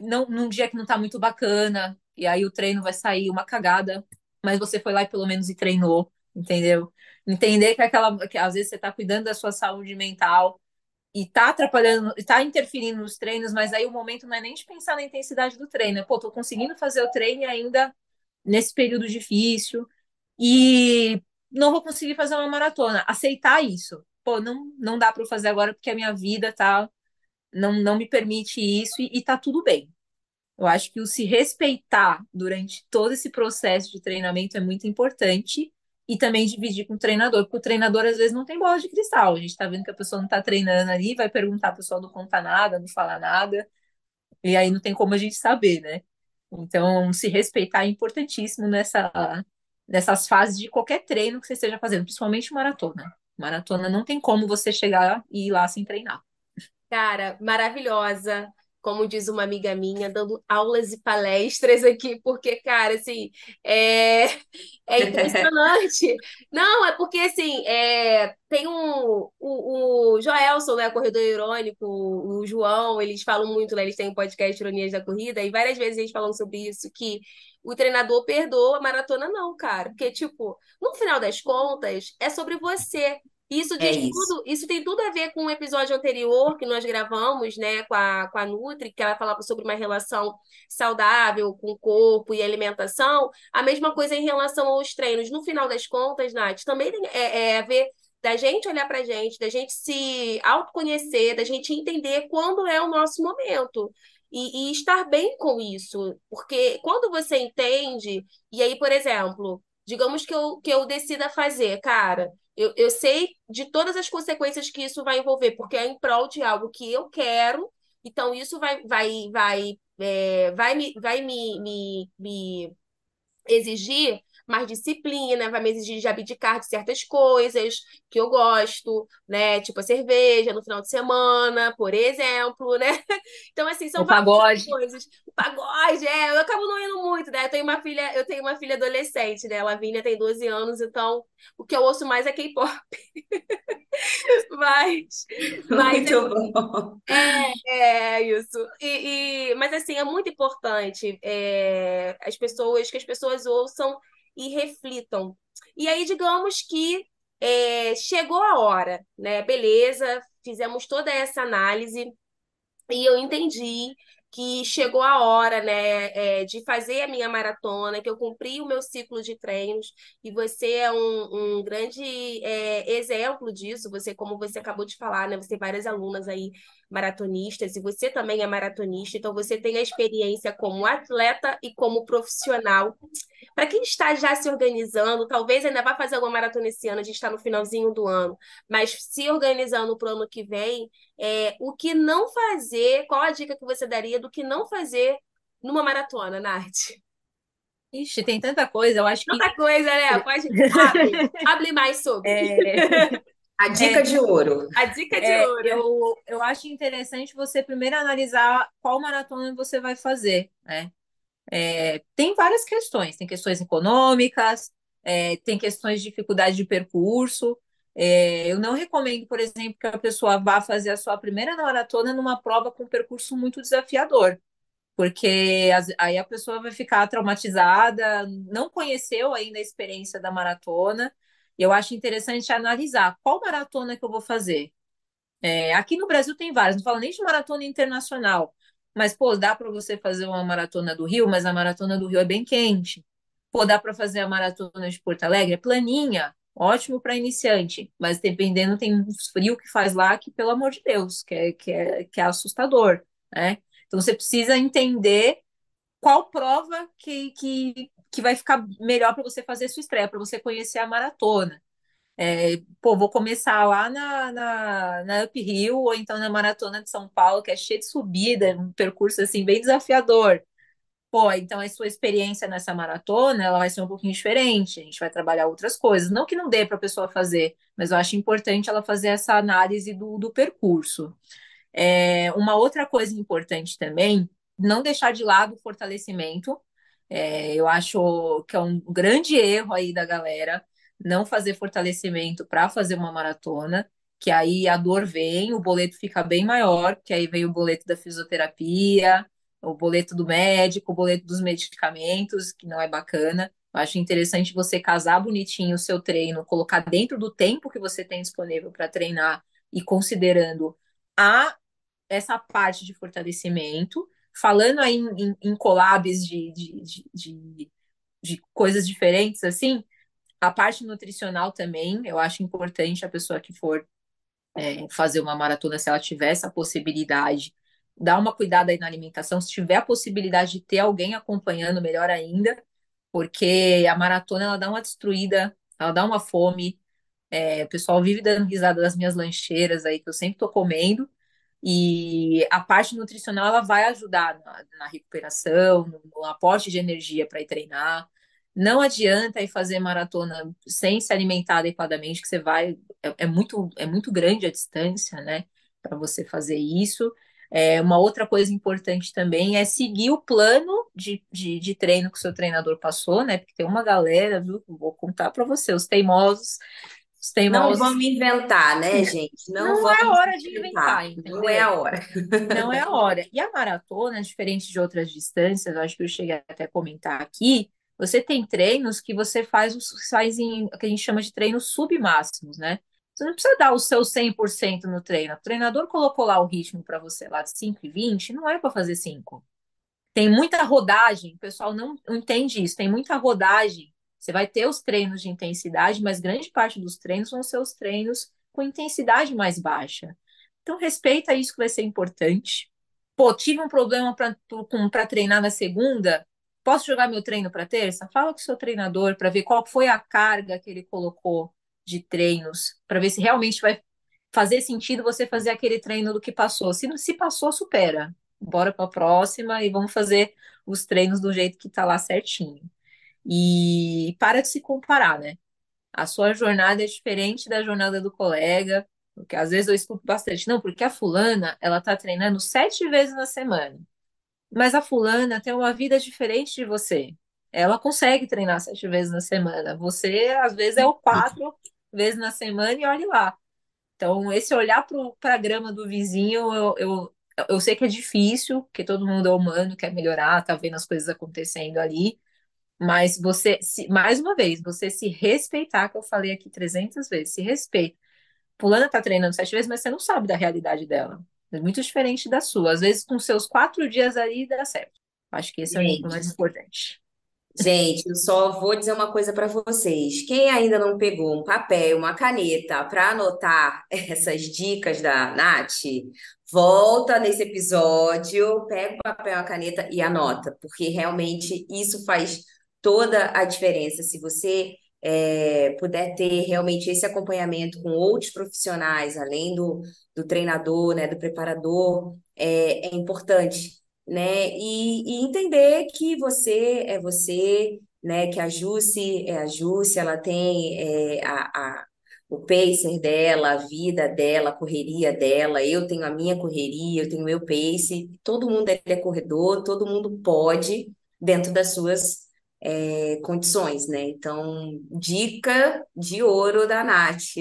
não, num dia que não tá muito bacana, e aí o treino vai sair uma cagada, mas você foi lá e pelo menos e treinou, entendeu? Entender que aquela que às vezes você tá cuidando da sua saúde mental e tá atrapalhando, tá interferindo nos treinos, mas aí o momento não é nem de pensar na intensidade do treino, é, pô, tô conseguindo fazer o treino ainda nesse período difícil e não vou conseguir fazer uma maratona. Aceitar isso. Pô, não, não dá para fazer agora porque a minha vida tá não, não me permite isso e, e tá tudo bem. Eu acho que o se respeitar durante todo esse processo de treinamento é muito importante e também dividir com o treinador, porque o treinador às vezes não tem bola de cristal. A gente tá vendo que a pessoa não tá treinando ali, vai perguntar, a pessoa não conta nada, não fala nada. e aí não tem como a gente saber, né? Então, se respeitar é importantíssimo nessa, nessas fases de qualquer treino que você esteja fazendo, principalmente maratona. Maratona não tem como você chegar e ir lá sem treinar.
Cara, maravilhosa como diz uma amiga minha, dando aulas e palestras aqui, porque, cara, assim, é, é impressionante. Não, é porque, assim, é, tem um, o, o Joelson, né, corredor irônico, o João, eles falam muito, né, eles têm um podcast Ironias da Corrida, e várias vezes eles falam sobre isso, que o treinador perdoa a maratona, não, cara, porque, tipo, no final das contas, é sobre você. Isso
É isso.
tudo, isso tem tudo a ver com o episódio anterior que nós gravamos, né, com a, com a Nutri, que ela falava sobre uma relação saudável com o corpo e alimentação. A mesma coisa em relação aos treinos. No final das contas, Nath, também tem- é, é a ver da gente olhar pra gente, da gente se autoconhecer, da gente entender quando é o nosso momento. E, e estar bem com isso. Porque quando você entende, e aí, por exemplo, digamos que eu, que eu decida fazer, cara. Eu, eu sei de todas as consequências que isso vai envolver, porque é em prol de algo que eu quero, então isso vai, vai, vai, é, vai me, vai me, me, me exigir mais disciplina, vai me exigir de abdicar de certas coisas que eu gosto, né? Tipo a cerveja no final de semana, por exemplo, né? Então, assim, são
O
várias
pagode.
coisas. O pagode, é, eu acabo não indo muito, né? Eu tenho uma filha, eu tenho uma filha adolescente, né? A Lavínia tem 12 anos, então o que eu ouço mais é K-pop. Mas, mas
Muito bom.
é isso. E, e- mas assim, é muito importante é, as pessoas que as pessoas ouçam e reflitam. E aí, digamos que é, chegou a hora, né? Beleza, fizemos toda essa análise e eu entendi que chegou a hora, né, é, de fazer a minha maratona, que eu cumpri o meu ciclo de treinos, e você é um, um grande é, exemplo disso. Você, como você acabou de falar, né, você tem várias alunas aí maratonistas, e você também é maratonista, então você tem a experiência como atleta e como profissional. Para quem está já se organizando, talvez ainda vá fazer alguma maratona esse ano, a gente está no finalzinho do ano, mas se organizando para o ano que vem, é, o que não fazer, qual a dica que você daria do que não fazer numa maratona, Nath?
Ixi, tem tanta coisa, eu acho que
Tanta coisa, né? Pode abre, abre mais sobre.
é,
A dica de ouro.
A dica de
É,
ouro.
eu, eu acho interessante você primeiro analisar qual maratona você vai fazer, né? É, tem várias questões, tem questões econômicas, é, tem questões de dificuldade de percurso. É, eu não recomendo, por exemplo, que a pessoa vá fazer a sua primeira maratona numa prova com percurso muito desafiador, porque as- aí a pessoa vai ficar traumatizada, não conheceu ainda a experiência da maratona. Eu acho interessante analisar qual maratona que eu vou fazer. É, aqui no Brasil tem várias, não falo nem de maratona internacional, mas, pô, dá para você fazer uma maratona do Rio, mas a maratona do Rio é bem quente. Pô, dá para fazer a maratona de Porto Alegre, é planinha, ótimo para iniciante, mas dependendo, tem uns frio que faz lá que, pelo amor de Deus, que é, que é, que é assustador, né? Então você precisa entender qual prova que, que, que vai ficar melhor para você fazer sua estreia, para você conhecer a maratona. É, pô, vou começar lá na, na, na Up Hill ou então na Maratona de São Paulo, que é cheio de subida, um percurso assim bem desafiador. Pô, então a sua experiência nessa maratona, ela vai ser um pouquinho diferente. A gente vai trabalhar outras coisas. Não que não dê para a pessoa fazer, mas eu acho importante ela fazer essa análise do, do percurso. É, uma outra coisa importante também, não deixar de lado o fortalecimento. É, eu acho que é um grande erro aí da galera não fazer fortalecimento para fazer uma maratona, que aí a dor vem, o boleto fica bem maior, que aí vem o boleto da fisioterapia, o boleto do médico, o boleto dos medicamentos, que não é bacana. Eu acho interessante você casar bonitinho o seu treino, colocar dentro do tempo que você tem disponível para treinar e considerando a essa parte de fortalecimento, falando aí em, em, em collabs de, de, de, de, coisas diferentes, assim, a parte nutricional também, eu acho importante a pessoa que for é, fazer uma maratona, se ela tiver essa possibilidade, dar uma cuidada aí na alimentação, se tiver a possibilidade de ter alguém acompanhando, melhor ainda, porque a maratona, ela dá uma destruída, ela dá uma fome, é, o pessoal vive dando risada das minhas lancheiras aí, que eu sempre tô comendo, E a parte nutricional ela vai ajudar na, na recuperação, no, no, aporte de energia para ir treinar. Não adianta ir fazer maratona sem se alimentar adequadamente, que você vai. É, é muito, é muito grande a distância, né? Para você fazer isso. É, uma outra coisa importante também é seguir o plano de, de, de, treino que o seu treinador passou, né? Porque tem uma galera, viu? Vou contar para você, os teimosos.
Não vamos inventar, né, gente?
Não, não é hora de inventar, entendeu?
Não é a hora.
Não é a hora. E a maratona, diferente de outras distâncias, acho que eu cheguei até a comentar aqui, você tem treinos que você faz, faz em que a gente chama de treinos submáximos, né? Você não precisa dar o seu 100% no treino. O treinador colocou lá o ritmo para você lá de 5 e 20, não é para fazer 5. Tem muita rodagem, o pessoal não entende isso, tem muita rodagem. Você vai ter os treinos de intensidade, mas grande parte dos treinos vão ser os treinos com intensidade mais baixa. Então, respeita isso que vai ser importante. Pô, tive um problema para treinar na segunda, posso jogar meu treino para terça? Fala com o seu treinador para ver qual foi a carga que ele colocou de treinos para ver se realmente vai fazer sentido você fazer aquele treino do que passou. Se não se passou, supera. Bora para a próxima e vamos fazer os treinos do jeito que está lá certinho. E para de se comparar, né? A sua jornada é diferente da jornada do colega, porque às vezes eu escuto bastante, não, porque a fulana, ela tá treinando sete vezes na semana. Mas a fulana tem uma vida diferente de você. Ela consegue treinar sete vezes na semana. Você, às vezes, é o quatro vezes na semana e olhe lá. Então, esse olhar para a grama do vizinho, eu, eu, eu sei que é difícil, porque todo mundo é humano, quer melhorar, tá vendo as coisas acontecendo ali, mas você, se, mais uma vez, você se respeitar, que eu falei aqui 300 vezes, se respeita. Fulana tá treinando sete vezes, mas você não sabe da realidade dela. É muito diferente da sua. Às vezes, com seus quatro dias ali, dá certo. Acho que esse Gente, é o mais importante.
Gente, eu só vou dizer uma coisa para vocês. Quem ainda não pegou um papel, uma caneta para anotar essas dicas da Nath, volta nesse episódio, pega o papel, a caneta e anota, porque realmente isso faz toda a diferença. Se você é, puder ter realmente esse acompanhamento com outros profissionais, além do, do treinador, né, do preparador, é, é importante né? E, e, entender que você é você, né? Que a Jusce é a Jusce, ela tem é, a, a, o pacer dela, a vida dela, a correria dela, eu tenho a minha correria, eu tenho o meu pace, todo mundo é, é corredor, todo mundo pode, dentro das suas é, condições, né? Então, dica de ouro da Nath.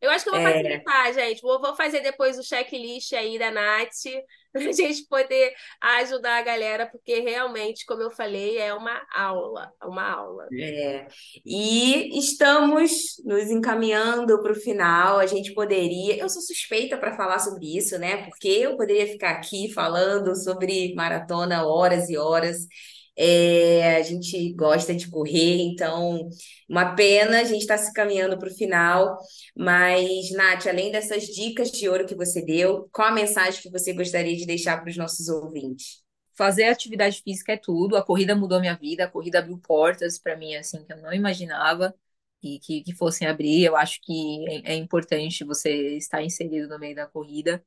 Eu acho que eu vou é. facilitar, gente. Vou, vou fazer depois o checklist aí da Nath, para a gente poder ajudar a galera, porque realmente, como eu falei, é uma aula, uma aula.
É. E estamos nos encaminhando para o final. A gente poderia. Eu sou suspeita para falar sobre isso, né? Porque eu poderia ficar aqui falando sobre maratona horas e horas. É, a gente gosta de correr, então, uma pena, a gente está se caminhando para o final. Mas, Nath, além dessas dicas de ouro que você deu, qual a mensagem que você gostaria de deixar para os nossos ouvintes?
Fazer atividade física é tudo. A corrida mudou minha vida, a corrida abriu portas para mim, assim, que eu não imaginava que, que, que fossem abrir. Eu acho que é, é importante você estar inserido no meio da corrida,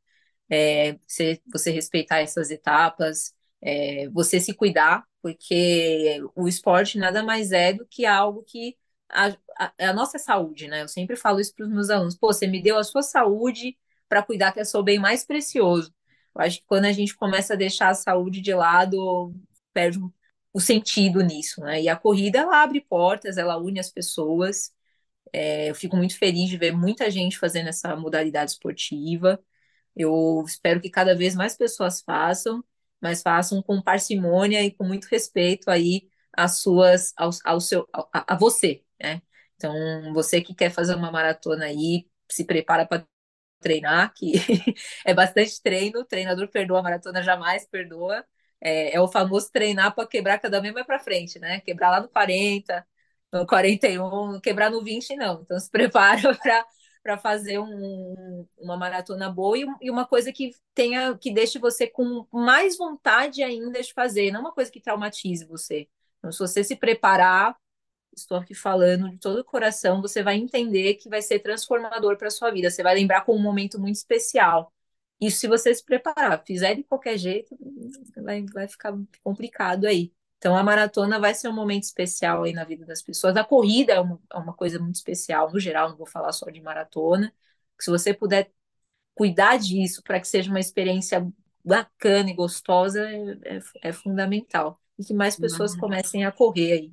é, você, você respeitar essas etapas é, você se cuidar, porque o esporte nada mais é do que algo que a, a, é a nossa saúde, né? Eu sempre falo isso para os meus alunos. Pô, você me deu a sua saúde para cuidar que é seu bem mais precioso. Eu acho que quando a gente começa a deixar a saúde de lado, perde o sentido nisso, né? E a corrida, ela abre portas, ela une as pessoas. É, eu fico muito feliz de ver muita gente fazendo essa modalidade esportiva. Eu espero que cada vez mais pessoas façam mas façam com parcimônia e com muito respeito aí às suas, ao, ao seu, a, a você, né? Então, você que quer fazer uma maratona aí, se prepara para treinar, que é bastante treino, o treinador perdoa a maratona, jamais perdoa. É, é o famoso treinar para quebrar cada vez mais para frente, né? Quebrar lá no 40, no 41, quebrar no 20, não. Então, se prepara para para fazer um, uma maratona boa e, e, uma coisa que tenha que deixe você com mais vontade ainda de fazer, não uma coisa que traumatize você. Então, se você se preparar, estou aqui falando de todo o coração, você vai entender que vai ser transformador para sua vida. Você vai lembrar com um momento muito especial. Isso se você se preparar. Fizer de qualquer jeito, vai, vai ficar complicado aí. Então, a maratona vai ser um momento especial aí na vida das pessoas. A corrida é uma, é uma coisa muito especial, no geral, não vou falar só de maratona. Se você puder cuidar disso para que seja uma experiência bacana e gostosa, é, é, é fundamental. E que mais pessoas comecem a correr aí.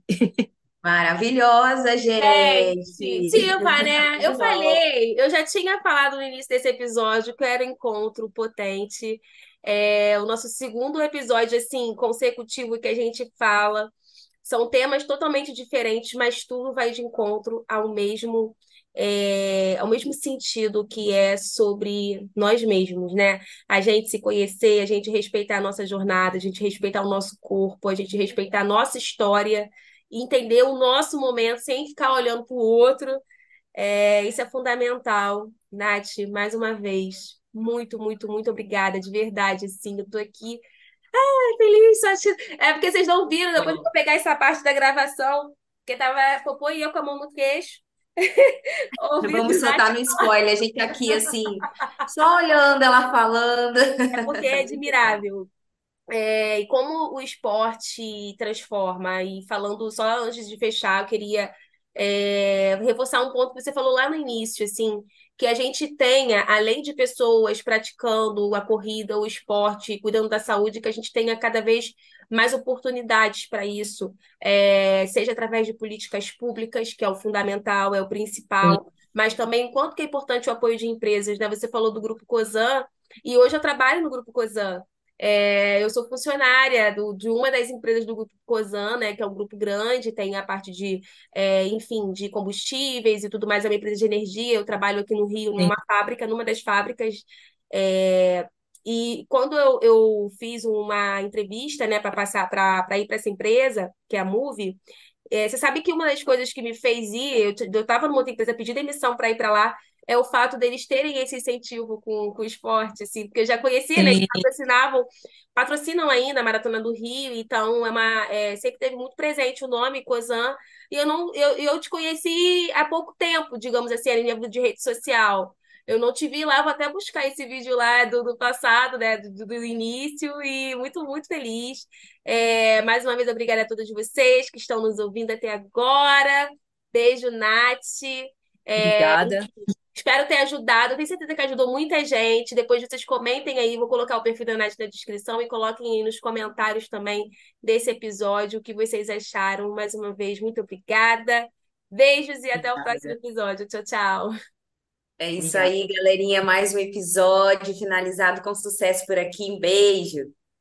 Maravilhosa, gente!
Silva, né? Eu falei, eu já tinha falado no início desse episódio que era encontro potente. É o nosso segundo episódio, assim, consecutivo que a gente fala. São temas totalmente diferentes, mas tudo vai de encontro ao mesmo, é, ao mesmo sentido que é sobre nós mesmos, né? A gente se conhecer, a gente respeitar a nossa jornada, a gente respeitar o nosso corpo, a gente respeitar a nossa história entender o nosso momento sem ficar olhando para o outro. É, isso é fundamental. Nath, mais uma vez, muito, muito, muito obrigada, de verdade, assim, eu tô aqui ai, feliz, é porque vocês não viram, depois eu vou pegar essa parte da gravação, porque tava Popô e eu com a mão no queixo.
Vamos soltar no spoiler, a gente tá aqui assim, só olhando ela falando.
É porque é admirável. É, e como o esporte transforma, e falando só antes de fechar, eu queria é, reforçar um ponto que você falou lá no início, assim, que a gente tenha, além de pessoas praticando a corrida, o esporte, cuidando da saúde, que a gente tenha cada vez mais oportunidades para isso, é, seja através de políticas públicas, que é o fundamental, é o principal, Sim. mas também quanto que é importante o apoio de empresas, né? Você falou do Grupo COSAN, e hoje eu trabalho no Grupo COSAN. É, eu sou funcionária do, de uma das empresas do grupo Cosan, né, que é um grupo grande, tem a parte de, é, enfim, de combustíveis e tudo mais, é uma empresa de energia. Eu trabalho aqui no Rio, numa Sim. fábrica, numa das fábricas. É, e quando eu, eu fiz uma entrevista, né, para passar para ir para essa empresa, que é a Move, é, você sabe que uma das coisas que me fez ir, eu estava numa outra empresa, pedi demissão para ir para lá, é o fato deles terem esse incentivo com, com o esporte, assim, porque eu já conhecia, né, eles patrocinavam, patrocinam ainda a Maratona do Rio, então é uma, é, sempre teve muito presente o nome Cozan, e eu não, eu, eu te conheci há pouco tempo, digamos assim, a nível de rede social. Eu não te vi lá, vou até buscar esse vídeo lá do, do passado, né, do, do início, e muito, muito feliz. É, mais uma vez, obrigada a todos vocês que estão nos ouvindo até agora. Beijo, Nath.
É, Obrigada.
Espero ter ajudado. Tenho certeza que ajudou muita gente. Depois vocês comentem aí. Vou colocar o perfil da Nath na descrição e coloquem aí nos comentários também desse episódio o que vocês acharam. Mais uma vez, muito obrigada. Beijos e até o próximo episódio. Tchau, tchau.
É isso aí, galerinha. Mais um episódio finalizado com sucesso por aqui. Um beijo.